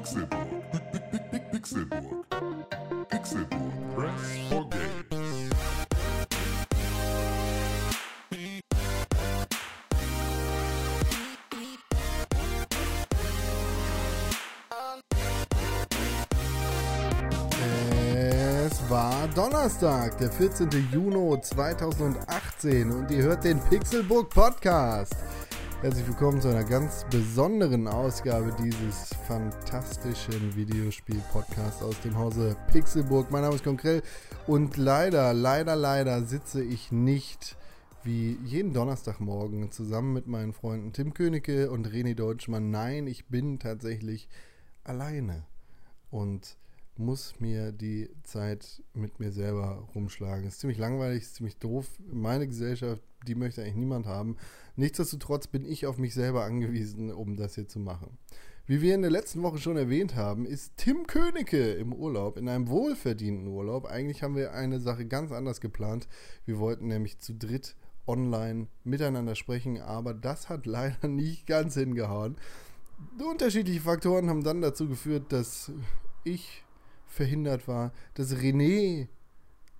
Pixelburg. Pixelburg. Pixelburg. Press for Games. Es war Donnerstag, der 14. Juni 2018 und ihr hört den Pixelbook Podcast. Herzlich willkommen zu einer ganz besonderen Ausgabe dieses fantastischen Videospiel-Podcasts aus dem Hause Pixelburg. Mein Name ist Konkrell und leider, leider, leider sitze ich nicht wie jeden Donnerstagmorgen zusammen mit meinen Freunden Tim Königke und René Deutschmann. Nein, ich bin tatsächlich alleine und muss mir die Zeit mit mir selber rumschlagen. Ist ziemlich langweilig, ist ziemlich doof. Meine Gesellschaft, die möchte eigentlich niemand haben. Nichtsdestotrotz bin ich auf mich selber angewiesen, um das hier zu machen. Wie wir in der letzten Woche schon erwähnt haben, ist Tim Königke im Urlaub, in einem wohlverdienten Urlaub. Eigentlich haben wir eine Sache ganz anders geplant. Wir wollten nämlich zu dritt online miteinander sprechen, aber das hat leider nicht ganz hingehauen. Unterschiedliche Faktoren haben dann dazu geführt, dass ich verhindert war, dass René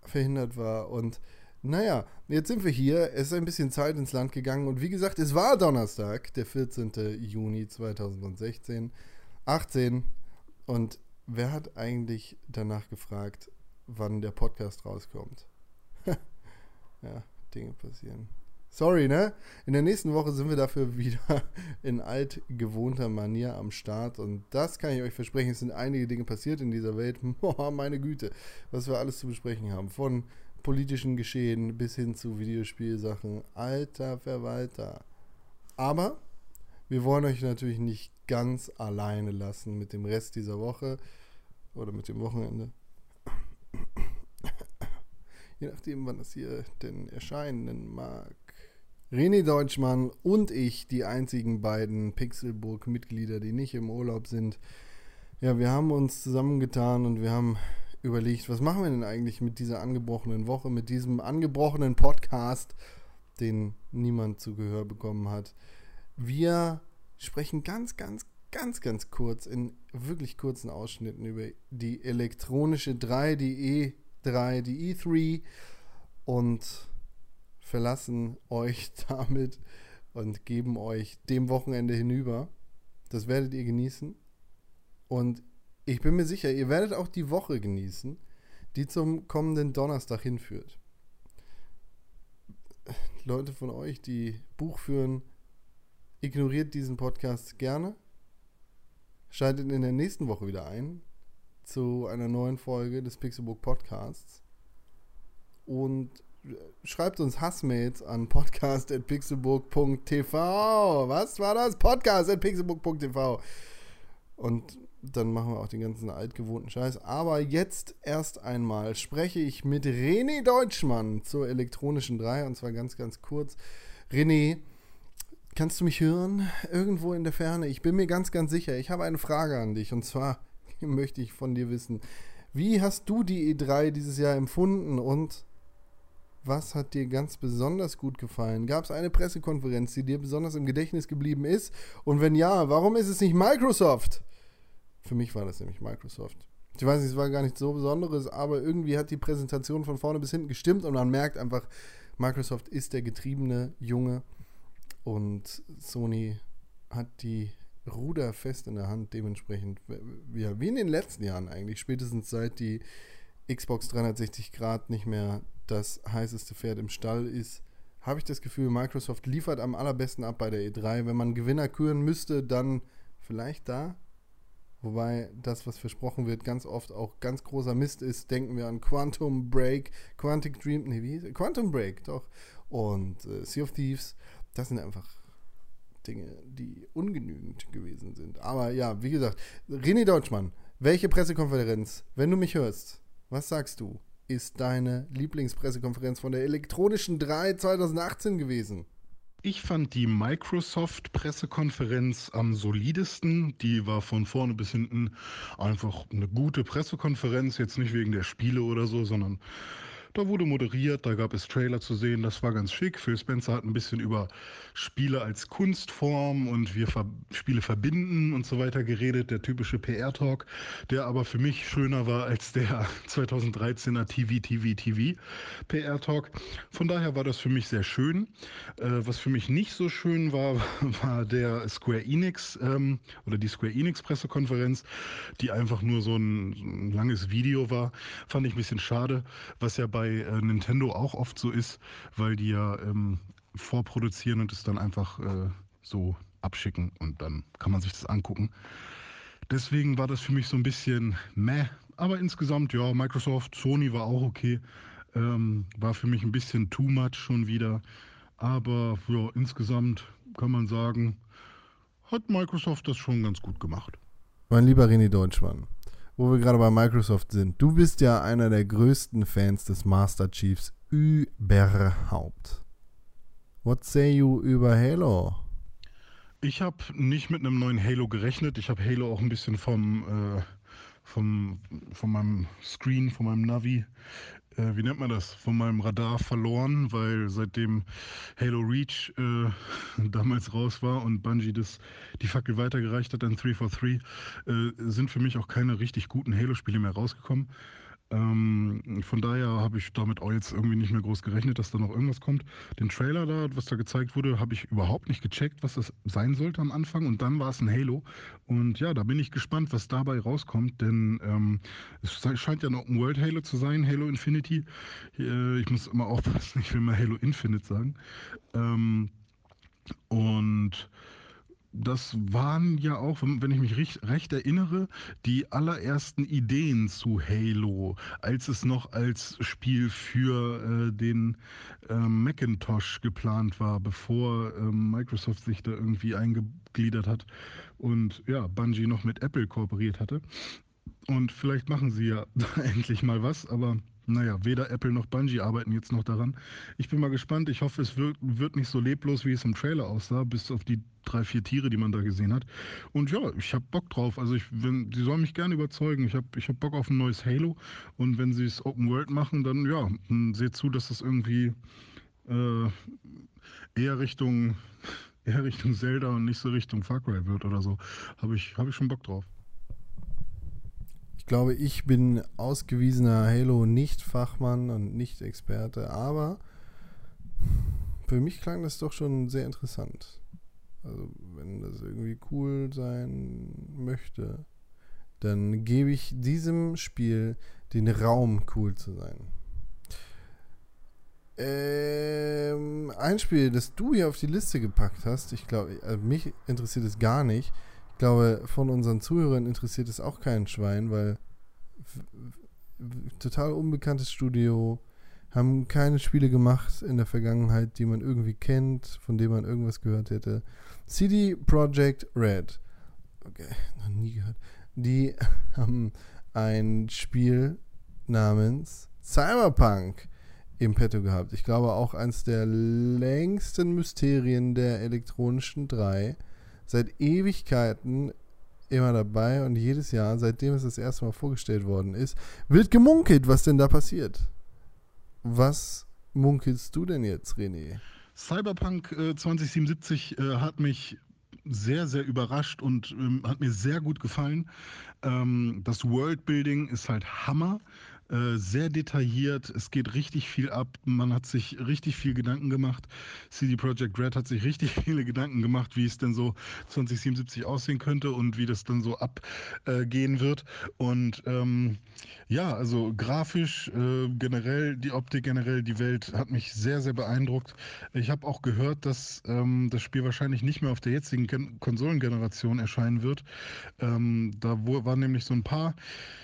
verhindert war und naja, jetzt sind wir hier, es ist ein bisschen Zeit ins Land gegangen und wie gesagt, es war Donnerstag, der 14. Juni 2016, 18 und wer hat eigentlich danach gefragt, wann der Podcast rauskommt? ja, Dinge passieren. Sorry, ne? In der nächsten Woche sind wir dafür wieder in altgewohnter Manier am Start. Und das kann ich euch versprechen. Es sind einige Dinge passiert in dieser Welt. Boah, meine Güte, was wir alles zu besprechen haben. Von politischen Geschehen bis hin zu Videospielsachen. Alter Verwalter. Aber wir wollen euch natürlich nicht ganz alleine lassen mit dem Rest dieser Woche oder mit dem Wochenende je nachdem, wann das hier denn erscheinen mag. René Deutschmann und ich, die einzigen beiden Pixelburg-Mitglieder, die nicht im Urlaub sind. Ja, wir haben uns zusammengetan und wir haben überlegt, was machen wir denn eigentlich mit dieser angebrochenen Woche, mit diesem angebrochenen Podcast, den niemand zu Gehör bekommen hat. Wir sprechen ganz, ganz, ganz, ganz kurz, in wirklich kurzen Ausschnitten über die elektronische 3, die E3, die E3 und verlassen euch damit und geben euch dem Wochenende hinüber. Das werdet ihr genießen. Und ich bin mir sicher, ihr werdet auch die Woche genießen, die zum kommenden Donnerstag hinführt. Leute von euch, die Buch führen, ignoriert diesen Podcast gerne. Schaltet in der nächsten Woche wieder ein zu einer neuen Folge des Pixelbook Podcasts. Und schreibt uns Hassmails an podcast.pixelburg.tv. Was war das? Podcast.pixelburg.tv. Und dann machen wir auch den ganzen altgewohnten Scheiß. Aber jetzt erst einmal spreche ich mit René Deutschmann zur elektronischen 3 und zwar ganz, ganz kurz. René, kannst du mich hören? Irgendwo in der Ferne? Ich bin mir ganz, ganz sicher. Ich habe eine Frage an dich und zwar möchte ich von dir wissen. Wie hast du die E3 dieses Jahr empfunden und was hat dir ganz besonders gut gefallen? Gab es eine Pressekonferenz, die dir besonders im Gedächtnis geblieben ist? Und wenn ja, warum ist es nicht Microsoft? Für mich war das nämlich Microsoft. Ich weiß nicht, es war gar nichts so Besonderes, aber irgendwie hat die Präsentation von vorne bis hinten gestimmt und man merkt einfach, Microsoft ist der getriebene Junge und Sony hat die Ruder fest in der Hand. Dementsprechend, ja, wie in den letzten Jahren eigentlich, spätestens seit die Xbox 360 Grad nicht mehr das heißeste Pferd im Stall ist, habe ich das Gefühl, Microsoft liefert am allerbesten ab bei der E3. Wenn man Gewinner küren müsste, dann vielleicht da. Wobei das, was versprochen wird, ganz oft auch ganz großer Mist ist. Denken wir an Quantum Break, Quantic Dream, nee, wie hieß es? Quantum Break, doch. Und äh, Sea of Thieves. Das sind einfach Dinge, die ungenügend gewesen sind. Aber ja, wie gesagt, René Deutschmann, welche Pressekonferenz, wenn du mich hörst, was sagst du? ist deine Lieblingspressekonferenz von der elektronischen 3 2018 gewesen? Ich fand die Microsoft-Pressekonferenz am solidesten. Die war von vorne bis hinten einfach eine gute Pressekonferenz. Jetzt nicht wegen der Spiele oder so, sondern Da wurde moderiert, da gab es Trailer zu sehen, das war ganz schick. Phil Spencer hat ein bisschen über Spiele als Kunstform und wir ver Spiele verbinden und so weiter geredet, der typische PR-Talk, der aber für mich schöner war als der 2013er TV, TV, TV PR-Talk. Von daher war das für mich sehr schön. Äh, was für mich nicht so schön war, war der Square Enix ähm, oder die Square Enix Pressekonferenz, die einfach nur so ein, so ein langes Video war. Fand ich ein bisschen schade, was ja bei äh, Nintendo auch oft so ist, weil die ja ähm, vorproduzieren und es dann einfach äh, so abschicken und dann kann man sich das angucken. Deswegen war das für mich so ein bisschen meh, aber insgesamt ja, Microsoft, Sony war auch okay. Ähm, war für mich ein bisschen too much schon wieder. Aber ja, insgesamt kann man sagen, hat Microsoft das schon ganz gut gemacht. Mein lieber René Deutschmann, wo wir gerade bei Microsoft sind, du bist ja einer der größten Fans des Master Chiefs überhaupt. What say you über Halo? Ich habe nicht mit einem neuen Halo gerechnet. Ich habe Halo auch ein bisschen vom, äh, vom, von meinem Screen, von meinem Navi äh, wie nennt man das, von meinem Radar verloren, weil seitdem Halo Reach äh, damals raus war und Bungie das, die Fackel weitergereicht hat an 343, äh, sind für mich auch keine richtig guten Halo-Spiele mehr rausgekommen. Ähm, von daher habe ich damit auch jetzt irgendwie nicht mehr groß gerechnet, dass da noch irgendwas kommt. Den Trailer da, was da gezeigt wurde, habe ich überhaupt nicht gecheckt, was das sein sollte am Anfang. Und dann war es ein Halo. Und ja, da bin ich gespannt, was dabei rauskommt, denn ähm, es scheint ja ein Open World Halo zu sein, Halo Infinity. Äh, ich muss immer aufpassen, ich will mal Halo Infinite sagen. Ähm, und das waren ja auch, wenn ich mich recht, recht, erinnere, die allerersten Ideen zu Halo, als es noch als Spiel für äh, den äh, Macintosh geplant war, bevor äh, Microsoft sich da irgendwie eingegliedert hat und ja, Bungie noch mit Apple kooperiert hatte. Und vielleicht machen sie ja endlich mal was, aber naja, weder Apple noch Bungie arbeiten jetzt noch daran. Ich bin mal gespannt. Ich hoffe, es wird, wird nicht so leblos, wie es im Trailer aussah, bis auf die drei, vier Tiere, die man da gesehen hat. Und ja, ich habe Bock drauf. Also ich, wenn, sie sollen mich gerne überzeugen. Ich habe ich hab Bock auf ein neues Halo. Und wenn sie es Open World machen, dann ja, seht zu, dass das irgendwie äh, eher Richtung eher Richtung Zelda und nicht so Richtung Far Cry wird oder so. Habe ich, hab ich schon Bock drauf glaube, ich bin ausgewiesener Halo-Nicht-Fachmann und Nicht-Experte, aber für mich klang das doch schon sehr interessant. Also, wenn das irgendwie cool sein möchte, dann gebe ich diesem Spiel den Raum, cool zu sein. Ähm, ein Spiel, das du hier auf die Liste gepackt hast, ich glaube, also mich interessiert es gar nicht, glaube, von unseren Zuhörern interessiert es auch kein Schwein, weil total unbekanntes Studio, haben keine Spiele gemacht in der Vergangenheit, die man irgendwie kennt, von denen man irgendwas gehört hätte. CD Projekt Red. Okay, noch nie gehört. Die haben ein Spiel namens Cyberpunk im Petto gehabt. Ich glaube auch eines der längsten Mysterien der elektronischen drei seit Ewigkeiten immer dabei und jedes Jahr, seitdem es das erste Mal vorgestellt worden ist, wird gemunkelt, was denn da passiert. Was munkelst du denn jetzt, René? Cyberpunk äh, 2077 äh, hat mich sehr, sehr überrascht und ähm, hat mir sehr gut gefallen. Ähm, das Worldbuilding ist halt Hammer. Äh, sehr detailliert. Es geht richtig viel ab. Man hat sich richtig viel Gedanken gemacht. CD Projekt Red hat sich richtig viele Gedanken gemacht, wie es denn so 2077 aussehen könnte und wie das dann so abgehen äh, wird. Und ähm, ja, also grafisch, äh, generell, die Optik, generell, die Welt hat mich sehr, sehr beeindruckt. Ich habe auch gehört, dass ähm, das Spiel wahrscheinlich nicht mehr auf der jetzigen Gen Konsolengeneration erscheinen wird. Ähm, da waren nämlich so ein paar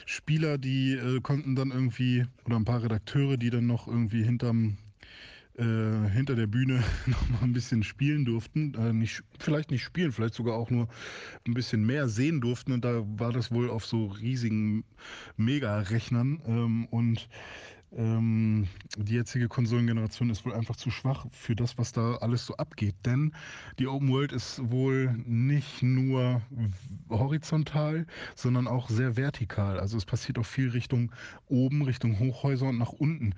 Spieler, die äh, konnten dann irgendwie, oder ein paar Redakteure, die dann noch irgendwie hinterm äh, hinter der Bühne noch mal ein bisschen spielen durften. Äh, nicht, vielleicht nicht spielen, vielleicht sogar auch nur ein bisschen mehr sehen durften. Und da war das wohl auf so riesigen Mega-Rechnern. Ähm, und ähm, die jetzige Konsolengeneration ist wohl einfach zu schwach für das, was da alles so abgeht. Denn die Open World ist wohl nicht nur horizontal, sondern auch sehr vertikal. Also es passiert auch viel Richtung oben, Richtung Hochhäuser und nach unten.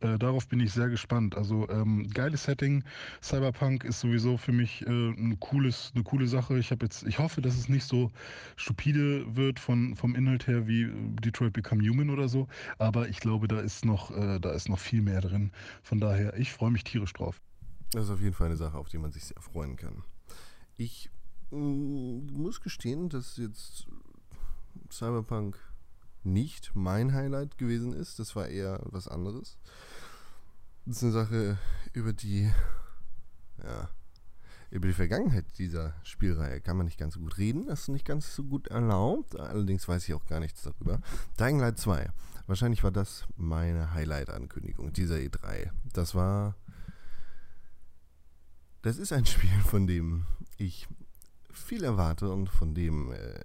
Äh, darauf bin ich sehr gespannt. Also ähm, geiles Setting. Cyberpunk ist sowieso für mich äh, ein cooles, eine coole Sache. Ich habe jetzt, ich hoffe, dass es nicht so stupide wird von, vom Inhalt her wie Detroit Become Human oder so. Aber ich glaube, da ist noch, äh, da ist noch viel mehr drin. Von daher, ich freue mich tierisch drauf. Das ist auf jeden Fall eine Sache, auf die man sich sehr freuen kann. Ich mm, muss gestehen, dass jetzt Cyberpunk nicht mein Highlight gewesen ist. Das war eher was anderes. Das ist eine Sache, über die, ja, über die Vergangenheit dieser Spielreihe kann man nicht ganz so gut reden. Das ist nicht ganz so gut erlaubt. Allerdings weiß ich auch gar nichts darüber. Dying Light 2. Wahrscheinlich war das meine Highlight-Ankündigung dieser E3. Das war. Das ist ein Spiel, von dem ich viel erwarte und von dem äh,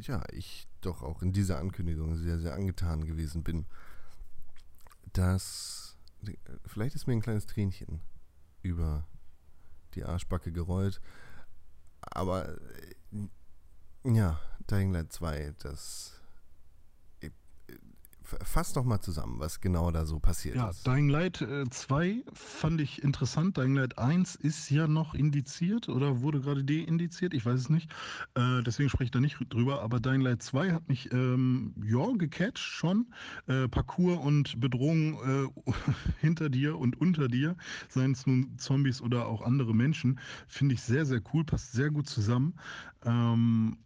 ja, ich doch auch in dieser Ankündigung sehr, sehr angetan gewesen bin. Dass. Vielleicht ist mir ein kleines Tränchen über die Arschbacke gerollt. Aber ja, Dying Light 2, das fass doch mal zusammen, was genau da so passiert ja, ist. Ja, Dying Light äh, 2 fand ich interessant. Dying Light 1 ist ja noch indiziert oder wurde gerade deindiziert, ich weiß es nicht. Äh, deswegen spreche ich da nicht drüber. Aber Dying Light 2 hat mich, ähm, ja, gecatcht schon. Äh, Parcours und Bedrohung äh, hinter dir und unter dir, seien es nun Zombies oder auch andere Menschen, finde ich sehr, sehr cool, passt sehr gut zusammen. Ähm,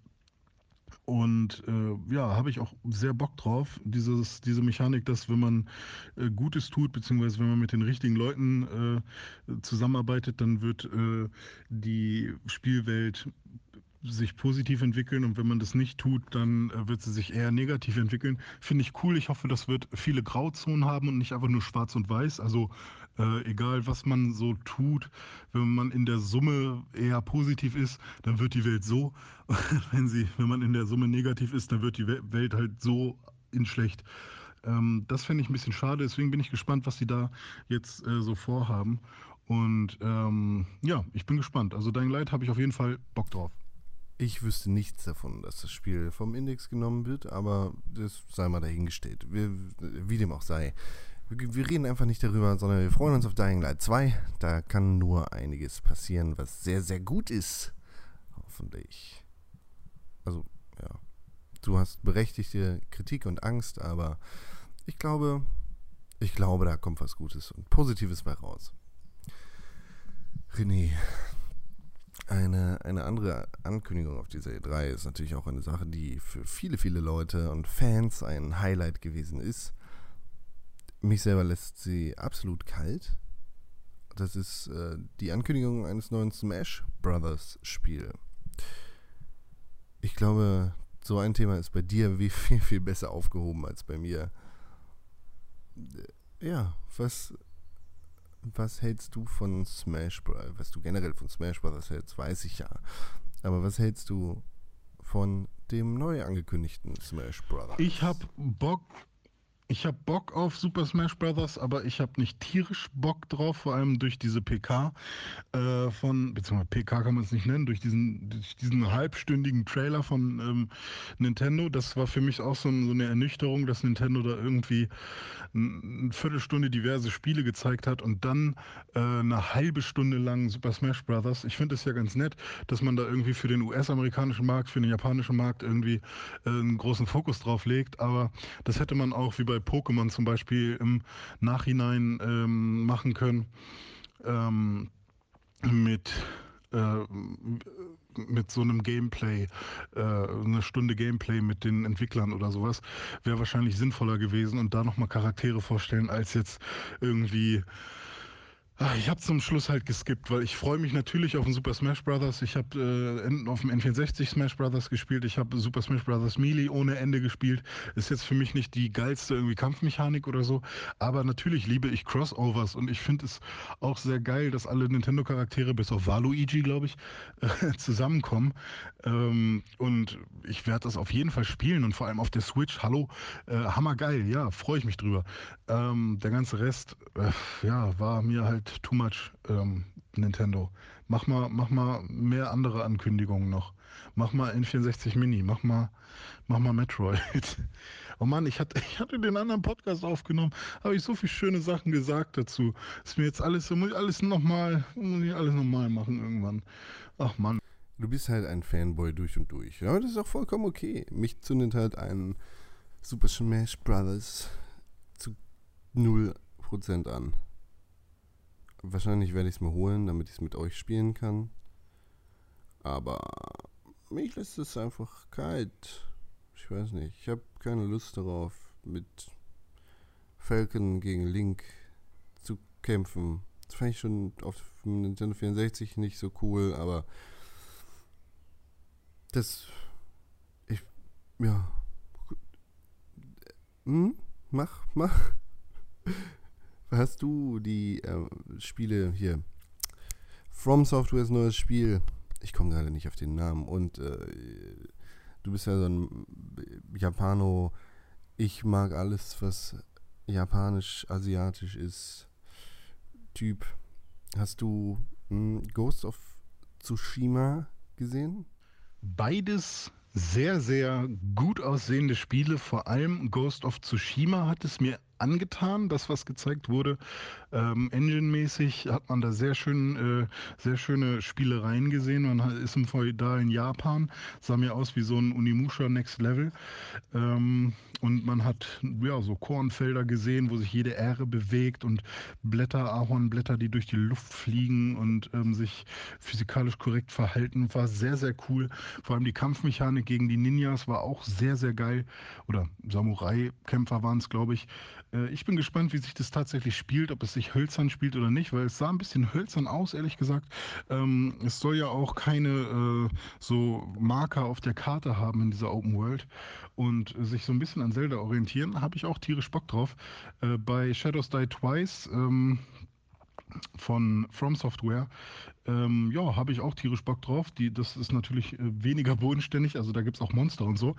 und äh, ja, habe ich auch sehr Bock drauf. Dieses, diese Mechanik, dass wenn man äh, Gutes tut, beziehungsweise wenn man mit den richtigen Leuten äh, zusammenarbeitet, dann wird äh, die Spielwelt sich positiv entwickeln und wenn man das nicht tut, dann äh, wird sie sich eher negativ entwickeln. Finde ich cool. Ich hoffe, das wird viele Grauzonen haben und nicht einfach nur schwarz und weiß. Also äh, egal, was man so tut, wenn man in der Summe eher positiv ist, dann wird die Welt so. wenn, sie, wenn man in der Summe negativ ist, dann wird die Welt halt so in schlecht. Ähm, das fände ich ein bisschen schade, deswegen bin ich gespannt, was sie da jetzt äh, so vorhaben. Und ähm, ja, ich bin gespannt. Also Dying Light habe ich auf jeden Fall Bock drauf. Ich wüsste nichts davon, dass das Spiel vom Index genommen wird, aber das sei mal dahingestellt. Wie, wie dem auch sei. Wir reden einfach nicht darüber, sondern wir freuen uns auf Dying Light 2. Da kann nur einiges passieren, was sehr, sehr gut ist. Hoffentlich. Also, ja. Du hast berechtigte Kritik und Angst, aber ich glaube, ich glaube, da kommt was Gutes und Positives bei raus. René, eine, eine andere Ankündigung auf dieser E3 ist natürlich auch eine Sache, die für viele, viele Leute und Fans ein Highlight gewesen ist. Mich selber lässt sie absolut kalt. Das ist äh, die Ankündigung eines neuen Smash Brothers Spiel. Ich glaube, so ein Thema ist bei dir wie viel, viel besser aufgehoben als bei mir. Ja, was, was hältst du von Smash Brothers? Was du generell von Smash Brothers hältst, weiß ich ja. Aber was hältst du von dem neu angekündigten Smash Brothers? Ich hab Bock ich habe Bock auf Super Smash Bros., aber ich habe nicht tierisch Bock drauf, vor allem durch diese PK äh, von, beziehungsweise PK kann man es nicht nennen, durch diesen, durch diesen halbstündigen Trailer von ähm, Nintendo. Das war für mich auch so, so, eine Ernüchterung, dass Nintendo da irgendwie eine Viertelstunde diverse Spiele gezeigt hat und dann äh, eine halbe Stunde lang Super Smash Bros. Ich finde es ja ganz nett, dass man da irgendwie für den US-amerikanischen Markt, für den japanischen Markt irgendwie äh, einen großen Fokus drauf legt, aber das hätte man auch wie bei Pokémon zum Beispiel im Nachhinein ähm, machen können. Ähm, mit äh, mit so einem Gameplay, äh, eine Stunde Gameplay mit den Entwicklern oder sowas, wäre wahrscheinlich sinnvoller gewesen und da nochmal Charaktere vorstellen, als jetzt irgendwie Ich habe zum Schluss halt geskippt, weil ich freue mich natürlich auf den Super Smash Brothers. Ich habe äh, auf dem N64 Smash Brothers gespielt. Ich habe Super Smash Brothers Melee ohne Ende gespielt. Ist jetzt für mich nicht die geilste irgendwie Kampfmechanik oder so, aber natürlich liebe ich Crossovers und ich finde es auch sehr geil, dass alle Nintendo Charaktere bis auf Waluigi, glaube ich, äh, zusammenkommen. Ähm, und ich werde das auf jeden Fall spielen und vor allem auf der Switch. Hallo, äh, hammergeil, ja, freue ich mich drüber. Ähm, der ganze Rest, äh, ja, war mir halt too much, ähm, Nintendo. Mach mal, mach mal mehr andere Ankündigungen noch. Mach mal N64 Mini, mach mal, mach mal Metroid. Oh Mann, ich hatte, ich hatte den anderen Podcast aufgenommen, habe ich so viele schöne Sachen gesagt dazu. Ist mir jetzt alles, muss ich alles nochmal, muss ich alles nochmal machen irgendwann. Ach Mann. Du bist halt ein Fanboy durch und durch. Ja, das ist auch vollkommen okay. Mich zündet halt ein Super Smash Brothers zu 0% an. Wahrscheinlich werde ich es mir holen, damit ich es mit euch spielen kann. Aber mich lässt es einfach kalt. Ich weiß nicht. Ich habe keine Lust darauf, mit Falcon gegen Link zu kämpfen. Das fand ich schon auf dem Nintendo 64 nicht so cool, aber das. Ich. Ja. Hm? Mach, mach. Hast du die äh, Spiele hier? From Softwares neues Spiel. Ich komme gerade nicht auf den Namen. Und äh, du bist ja so ein Japano. Ich mag alles, was japanisch, asiatisch ist. Typ. Hast du hm, Ghost of Tsushima gesehen? Beides sehr, sehr gut aussehende Spiele. Vor allem Ghost of Tsushima hat es mir angetan, das was gezeigt wurde. Ähm, Engine-mäßig hat man da sehr schön, äh, sehr schöne Spielereien gesehen. Man ist im feudalen Japan, sah mir aus wie so ein Unimusha Next Level. Ähm, und man hat ja so Kornfelder gesehen, wo sich jede Ähre bewegt und Blätter, Ahornblätter, die durch die Luft fliegen und ähm, sich physikalisch korrekt verhalten. War sehr, sehr cool. Vor allem die Kampfmechanik gegen die Ninjas war auch sehr, sehr geil. Oder Samurai-Kämpfer waren es, glaube ich. Äh, ich bin gespannt, wie sich das tatsächlich spielt, ob es sich hölzern spielt oder nicht, weil es sah ein bisschen hölzern aus, ehrlich gesagt. Ähm, es soll ja auch keine äh, so Marker auf der Karte haben in dieser Open World und sich so ein bisschen an Zelda orientieren, habe ich auch tierisch Bock drauf. Äh, bei Shadows Die Twice ähm, von From Software. Ähm, ja, habe ich auch tierisch Bock drauf. Die, das ist natürlich weniger bodenständig, also da gibt es auch Monster und so.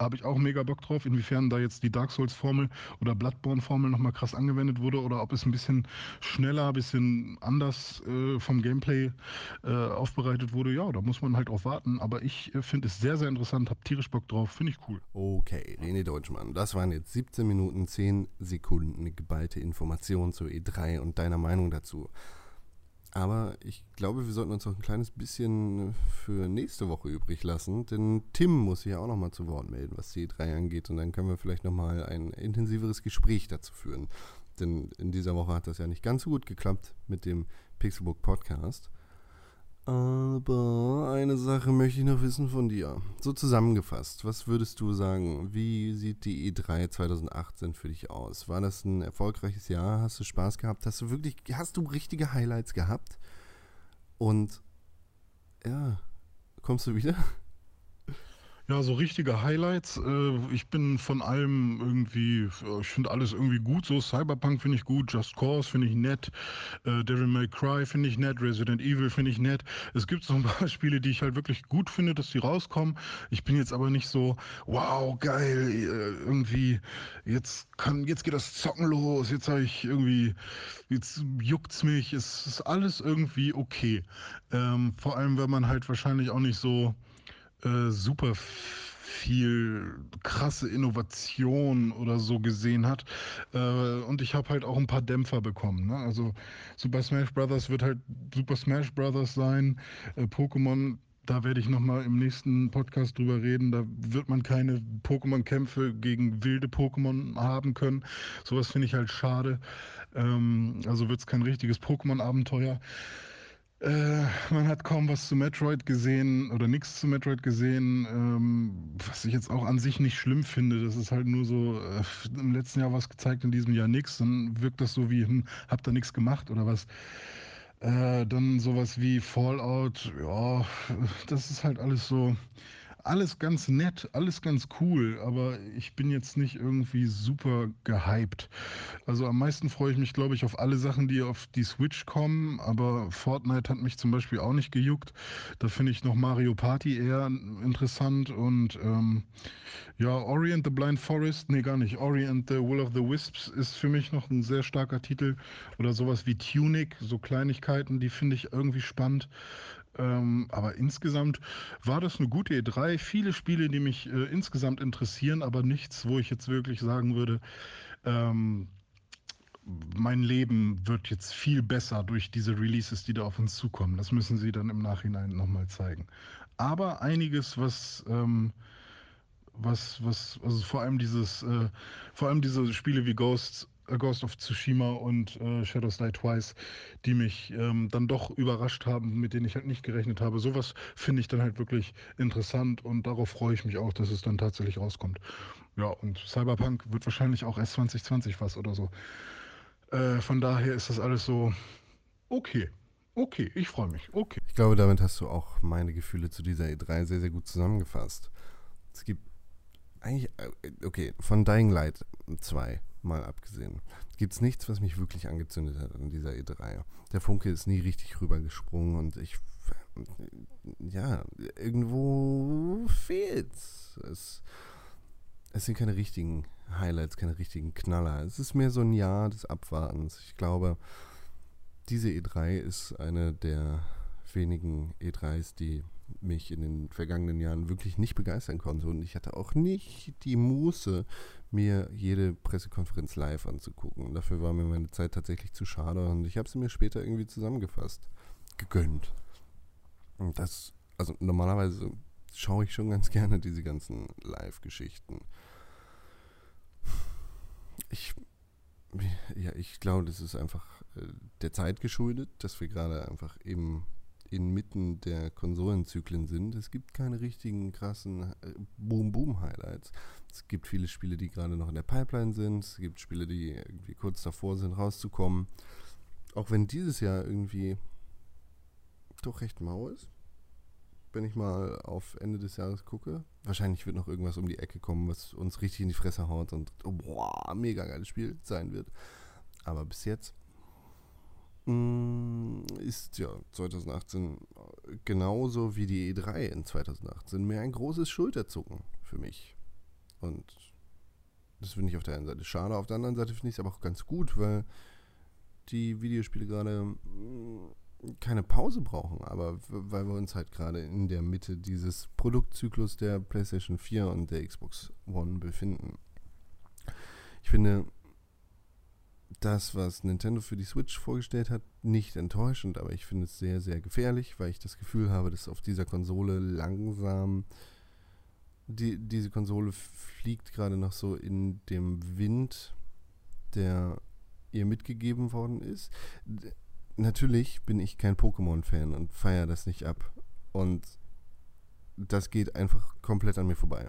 Habe ich auch mega Bock drauf, inwiefern da jetzt die Dark Souls-Formel oder Bloodborne-Formel nochmal krass angewendet wurde oder ob es ein bisschen schneller, ein bisschen anders äh, vom Gameplay äh, aufbereitet wurde. Ja, da muss man halt drauf warten. Aber ich äh, finde es sehr, sehr interessant, habe tierisch Bock drauf, finde ich cool. Okay, René Deutschmann, das waren jetzt 17 Minuten 10 Sekunden geballte Informationen zur E3 und deiner Meinung dazu. Aber ich glaube, wir sollten uns noch ein kleines bisschen für nächste Woche übrig lassen, denn Tim muss sich ja auch nochmal zu Wort melden, was die E3 angeht. Und dann können wir vielleicht nochmal ein intensiveres Gespräch dazu führen. Denn in dieser Woche hat das ja nicht ganz so gut geklappt mit dem Pixelbook Podcast. Aber eine Sache möchte ich noch wissen von dir. So zusammengefasst, was würdest du sagen? Wie sieht die E3 2018 für dich aus? War das ein erfolgreiches Jahr? Hast du Spaß gehabt? Hast du wirklich, hast du richtige Highlights gehabt? Und ja, kommst du wieder? Ja, so richtige Highlights. Äh, ich bin von allem irgendwie, äh, ich finde alles irgendwie gut. So Cyberpunk finde ich gut, Just Cause finde ich nett, äh, Devil May Cry finde ich nett, Resident Evil finde ich nett. Es gibt so ein paar Spiele, die ich halt wirklich gut finde, dass die rauskommen. Ich bin jetzt aber nicht so, wow, geil, irgendwie, jetzt kann, jetzt geht das Zocken los, jetzt habe ich irgendwie, jetzt juckt's mich. Es ist alles irgendwie okay. Ähm, vor allem, wenn man halt wahrscheinlich auch nicht so äh, super viel krasse Innovation oder so gesehen hat. Äh, und ich habe halt auch ein paar Dämpfer bekommen. Ne? Also Super Smash Brothers wird halt Super Smash Brothers sein. Äh, Pokémon, da werde ich nochmal im nächsten Podcast drüber reden. Da wird man keine Pokémon-Kämpfe gegen wilde Pokémon haben können. Sowas finde ich halt schade. Ähm, also wird es kein richtiges Pokémon-Abenteuer. Äh, man hat kaum was zu Metroid gesehen oder nichts zu Metroid gesehen. Ähm, was ich jetzt auch an sich nicht schlimm finde, das ist halt nur so, äh, im letzten Jahr was gezeigt, in diesem Jahr nichts, dann wirkt das so wie, hm, habt ihr nichts gemacht oder was. Äh, dann sowas wie Fallout, ja, das ist halt alles so, alles ganz nett, alles ganz cool, aber ich bin jetzt nicht irgendwie super gehypt. Also am meisten freue ich mich, glaube ich, auf alle Sachen, die auf die Switch kommen, aber Fortnite hat mich zum Beispiel auch nicht gejuckt. Da finde ich noch Mario Party eher interessant und ähm, ja, Orient the Blind Forest, nee, gar nicht. Orient the Will of the Wisps ist für mich noch ein sehr starker Titel oder sowas wie Tunic, so Kleinigkeiten, die finde ich irgendwie spannend. Ähm, aber insgesamt war das eine gute E3. Viele Spiele, die mich äh, insgesamt interessieren, aber nichts, wo ich jetzt wirklich sagen würde, ähm, mein Leben wird jetzt viel besser durch diese Releases, die da auf uns zukommen. Das müssen sie dann im Nachhinein nochmal zeigen. Aber einiges, was, ähm, was, was, also vor allem dieses, äh, vor allem diese Spiele wie Ghosts Ghost of Tsushima und äh, Shadows Die Twice, die mich ähm, dann doch überrascht haben, mit denen ich halt nicht gerechnet habe. Sowas finde ich dann halt wirklich interessant und darauf freue ich mich auch, dass es dann tatsächlich rauskommt. Ja, und Cyberpunk wird wahrscheinlich auch erst 2020 was oder so. Äh, von daher ist das alles so okay. Okay, ich freue mich. Okay. Ich glaube, damit hast du auch meine Gefühle zu dieser E3 sehr, sehr gut zusammengefasst. Es gibt eigentlich, äh, okay, von Dying Light 2 mal abgesehen, gibt es nichts, was mich wirklich angezündet hat an dieser E3. Der Funke ist nie richtig rübergesprungen und ich, ja, irgendwo fehlt's. Es, es sind keine richtigen Highlights, keine richtigen Knaller. Es ist mehr so ein Jahr des Abwartens. Ich glaube, diese E3 ist eine der wenigen E3s, die mich in den vergangenen Jahren wirklich nicht begeistern konnte. Und ich hatte auch nicht die Muße, mir jede Pressekonferenz live anzugucken. Dafür war mir meine Zeit tatsächlich zu schade und ich habe sie mir später irgendwie zusammengefasst. Gegönnt. Und das, also normalerweise schaue ich schon ganz gerne diese ganzen Live-Geschichten. Ich, ja, ich glaube, das ist einfach äh, der Zeit geschuldet, dass wir gerade einfach eben inmitten der Konsolenzyklen sind. Es gibt keine richtigen krassen äh, Boom-Boom-Highlights. Es gibt viele Spiele, die gerade noch in der Pipeline sind. Es gibt Spiele, die irgendwie kurz davor sind, rauszukommen. Auch wenn dieses Jahr irgendwie doch recht mau ist. Wenn ich mal auf Ende des Jahres gucke. Wahrscheinlich wird noch irgendwas um die Ecke kommen, was uns richtig in die Fresse haut und oh, boah, mega geiles Spiel sein wird. Aber bis jetzt ist ja 2018 genauso wie die E3 in 2018 mehr ein großes Schulterzucken für mich. Und das finde ich auf der einen Seite schade, auf der anderen Seite finde ich es aber auch ganz gut, weil die Videospiele gerade mm, keine Pause brauchen, aber weil wir uns halt gerade in der Mitte dieses Produktzyklus der PlayStation 4 und der Xbox One befinden. Ich finde, das, was Nintendo für die Switch vorgestellt hat, nicht enttäuschend, aber ich finde es sehr, sehr gefährlich, weil ich das Gefühl habe, dass auf dieser Konsole langsam die, diese Konsole fliegt gerade noch so in dem Wind, der ihr mitgegeben worden ist. Natürlich bin ich kein Pokémon-Fan und feiere das nicht ab. Und das geht einfach komplett an mir vorbei.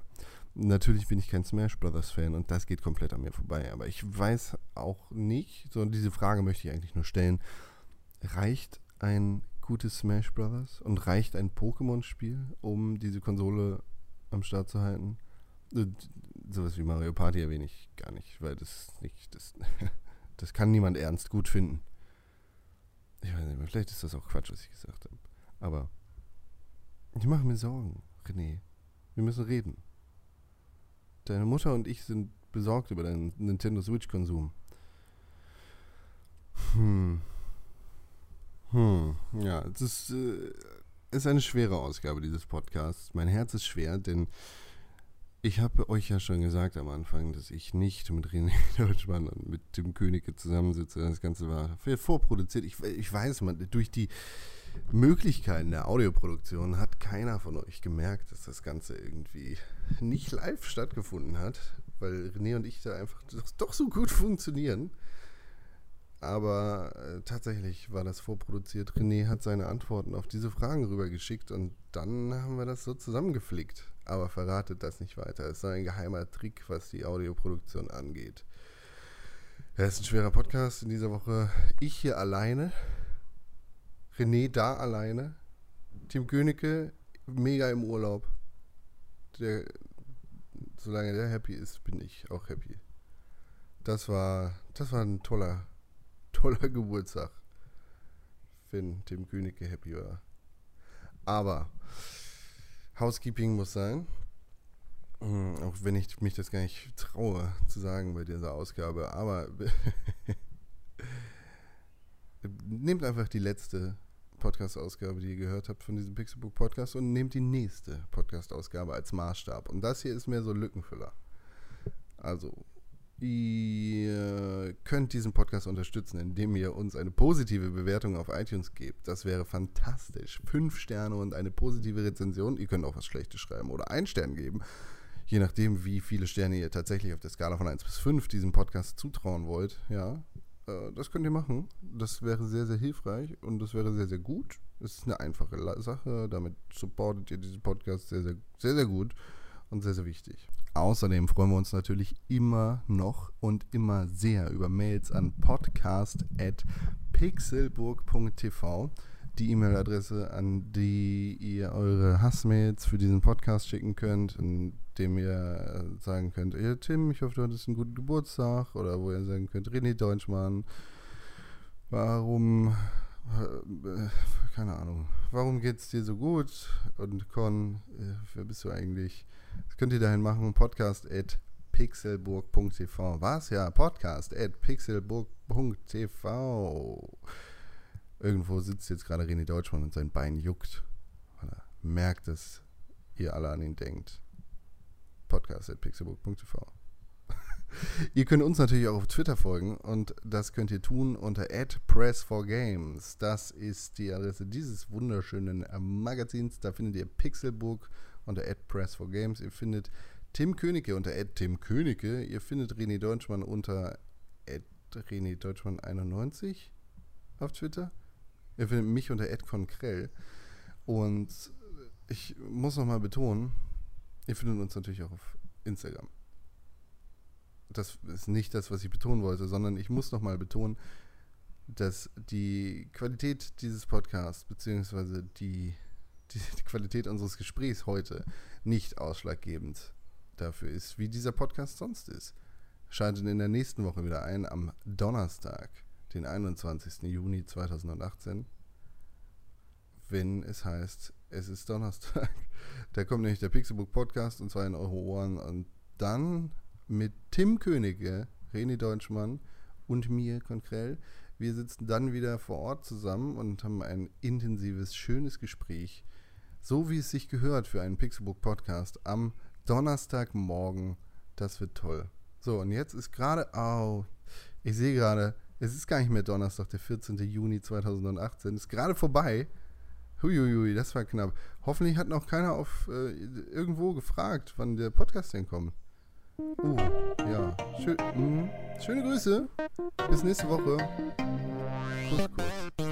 Natürlich bin ich kein Smash Brothers Fan und das geht komplett an mir vorbei. Aber ich weiß auch nicht, so diese Frage möchte ich eigentlich nur stellen: Reicht ein gutes Smash Brothers und reicht ein Pokémon-Spiel, um diese Konsole am Start zu halten? Sowas wie Mario Party erwähne ich gar nicht, weil das nicht, das, das kann niemand ernst gut finden. Ich weiß nicht, vielleicht ist das auch Quatsch, was ich gesagt habe. Aber ich mache mir Sorgen, René. Wir müssen reden. Deine Mutter und ich sind besorgt über deinen Nintendo Switch-Konsum. Hm. Hm. Ja, es ist, äh, ist eine schwere Ausgabe dieses Podcasts. Mein Herz ist schwer, denn ich habe euch ja schon gesagt am Anfang, dass ich nicht mit René Deutschmann und mit Tim Königke zusammensitze. Das Ganze war vorproduziert. Ich, ich weiß, man, durch die Möglichkeiten der Audioproduktion hat keiner von euch gemerkt, dass das Ganze irgendwie nicht live stattgefunden hat, weil René und ich da einfach doch so gut funktionieren. Aber äh, tatsächlich war das vorproduziert. René hat seine Antworten auf diese Fragen rübergeschickt und dann haben wir das so zusammengeflickt. aber verratet das nicht weiter. Es ist ein geheimer Trick, was die Audioproduktion angeht. Es ist ein schwerer Podcast in dieser Woche. Ich hier alleine. René da alleine. Tim Königke mega im Urlaub. Der, solange der happy ist, bin ich auch happy. Das war, das war ein toller, toller Geburtstag, wenn Tim Königke happy war. Aber Housekeeping muss sein. Hm, Auch wenn ich mich das gar nicht traue zu sagen bei dieser Ausgabe. Aber nehmt einfach die letzte Podcast-Ausgabe, die ihr gehört habt von diesem Pixelbook Podcast und nehmt die nächste Podcast-Ausgabe als Maßstab. Und das hier ist mehr so Lückenfüller. Also, ihr könnt diesen Podcast unterstützen, indem ihr uns eine positive Bewertung auf iTunes gebt. Das wäre fantastisch. Fünf Sterne und eine positive Rezension. Ihr könnt auch was Schlechtes schreiben oder einen Stern geben. Je nachdem, wie viele Sterne ihr tatsächlich auf der Skala von 1 bis 5 diesem Podcast zutrauen wollt. Ja, äh, das könnt ihr machen. Das wäre sehr, sehr hilfreich und das wäre sehr, sehr gut. Es ist eine einfache Sache. Damit supportet ihr diesen Podcast sehr, sehr, sehr, sehr gut und sehr, sehr wichtig. Außerdem freuen wir uns natürlich immer noch und immer sehr über Mails an podcast.pixelburg.tv. Die E-Mail-Adresse, an die ihr eure Hassmails für diesen Podcast schicken könnt, indem ihr äh, sagen könnt, hey, Tim, ich hoffe, du hattest einen guten Geburtstag. Oder wo ihr sagen könnt, René Deutschmann, warum, äh, keine Ahnung, warum geht's dir so gut? Und Con, äh, wer bist du eigentlich? Das könnt ihr dahin machen, podcast at pixelburg.tv. Was? Ja, podcast at pixelburg.tv. Irgendwo sitzt jetzt gerade René Deutschmann und sein Bein juckt, er merkt, dass ihr alle an ihn denkt. Podcast at pixelburg.tv. ihr könnt uns natürlich auch auf Twitter folgen und das könnt ihr tun unter @press4games. Das ist die Adresse dieses wunderschönen äh, Magazins. Da findet ihr Pixelburg unter @press4games. Ihr findet Tim Königke unter Tim Königke. Ihr findet René Deutschmann unter René Deutschmann 91 auf Twitter. Ihr findet mich unter @conkrell. Und ich muss nochmal betonen, ihr findet uns natürlich auch auf Instagram. Das ist nicht das, was ich betonen wollte, sondern ich muss nochmal betonen, dass die Qualität dieses Podcasts, beziehungsweise die, die, die Qualität unseres Gesprächs heute nicht ausschlaggebend dafür ist, wie dieser Podcast sonst ist. Schaltet in der nächsten Woche wieder ein, am Donnerstag, den 21. Juni 2018, wenn es heißt, es ist Donnerstag. Da kommt nämlich der Pixelbook Podcast und zwar in eure Ohren und dann mit Tim Königke, René Deutschmann und mir, Konkrell. Wir sitzen dann wieder vor Ort zusammen und haben ein intensives, schönes Gespräch, so wie es sich gehört für einen Pixelbook Podcast am Donnerstagmorgen. Das wird toll. So, und jetzt ist gerade, oh, ich sehe gerade, es ist gar nicht mehr Donnerstag, der 14. Juni 2018, ist gerade vorbei. Huiuiui, das war knapp. Hoffentlich hat noch keiner auf äh, irgendwo gefragt, wann der Podcast denn kommt. Uh, ja. Schön, mh. Schöne Grüße. Bis nächste Woche. Kuss, Kuss.